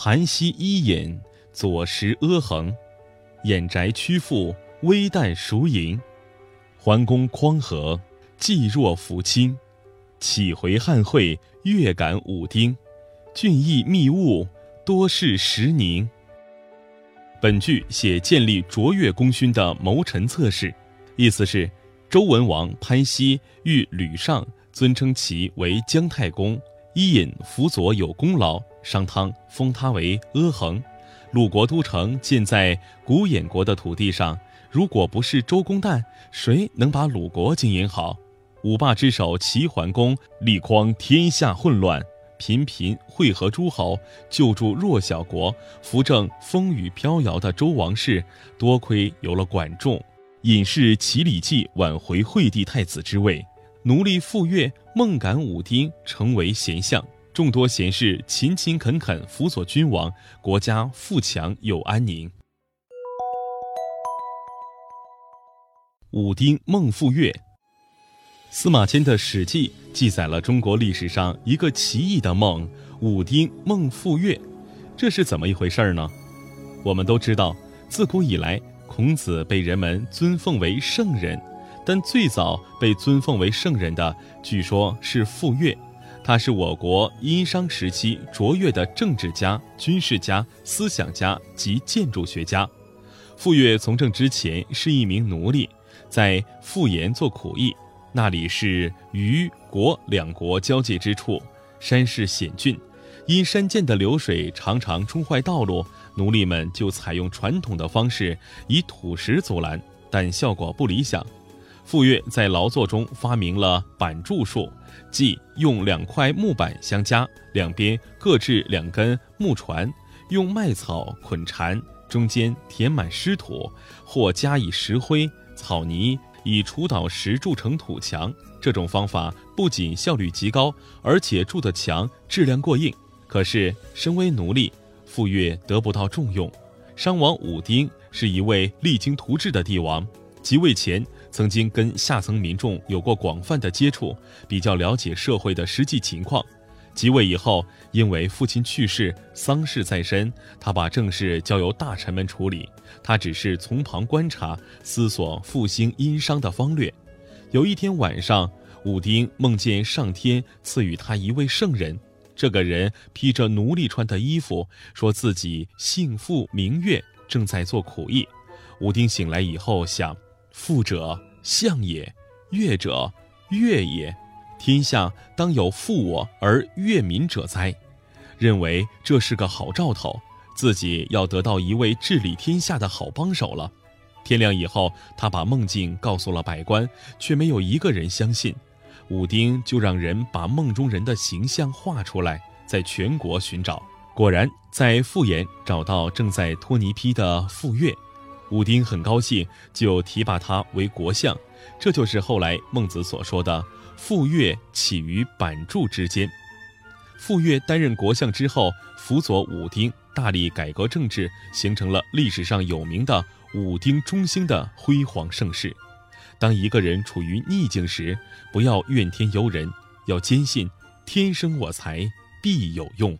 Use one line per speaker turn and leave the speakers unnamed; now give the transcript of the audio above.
盘膝伊尹，左食阿衡，掩宅屈阜，微旦孰盈？桓公匡和，济若扶倾。启回汉会，月感武丁。俊逸密物，多事时宁。本句写建立卓越功勋的谋臣策士，意思是周文王潘熙遇吕尚，尊称其为姜太公。伊尹辅佐有功劳，商汤封他为阿衡。鲁国都城建在古衍国的土地上，如果不是周公旦，谁能把鲁国经营好？五霸之首齐桓公力匡天下混乱，频频会合诸侯，救助弱小国，扶正风雨飘摇的周王室。多亏有了管仲，尹氏齐礼记挽回惠帝太子之位，奴隶傅说、孟感武丁成为贤相，众多贤士勤勤恳恳辅佐君王，国家富强又安宁。武丁孟傅说。司马迁的《史记》记载了中国历史上一个奇异的梦——武丁孟傅说，这是怎么一回事呢？我们都知道，自古以来，孔子被人们尊奉为圣人，但最早被尊奉为圣人的，据说是傅说。他是我国殷商时期卓越的政治家、军事家、思想家及建筑学家。傅说从政之前是一名奴隶，在傅岩做苦役。那里是虞国两国交界之处，山势险峻，因山涧的流水常常冲坏道路，奴隶们就采用传统的方式以土石阻拦，但效果不理想。傅说在劳作中发明了板柱术，即用两块木板相加，两边各置两根木船，用麦草捆缠，中间填满湿土，或加以石灰、草泥。以除岛石筑成土墙，这种方法不仅效率极高，而且筑的墙质量过硬。可是，身为奴隶，傅说得不到重用。商王武丁是一位励精图治的帝王，即位前曾经跟下层民众有过广泛的接触，比较了解社会的实际情况。即位以后，因为父亲去世，丧事在身，他把政事交由大臣们处理，他只是从旁观察，思索复兴殷商的方略。有一天晚上，武丁梦见上天赐予他一位圣人，这个人披着奴隶穿的衣服，说自己姓傅名月，正在做苦役。武丁醒来以后想：富者相也，乐者乐也。天下当有负我而悦民者哉？认为这是个好兆头，自己要得到一位治理天下的好帮手了。天亮以后，他把梦境告诉了百官，却没有一个人相信。武丁就让人把梦中人的形象画出来，在全国寻找。果然，在傅岩找到正在拖泥坯的傅说。武丁很高兴，就提拔他为国相。这就是后来孟子所说的。傅说起于板柱之间。傅说担任国相之后，辅佐武丁，大力改革政治，形成了历史上有名的武丁中兴的辉煌盛世。当一个人处于逆境时，不要怨天尤人，要坚信天生我材必有用。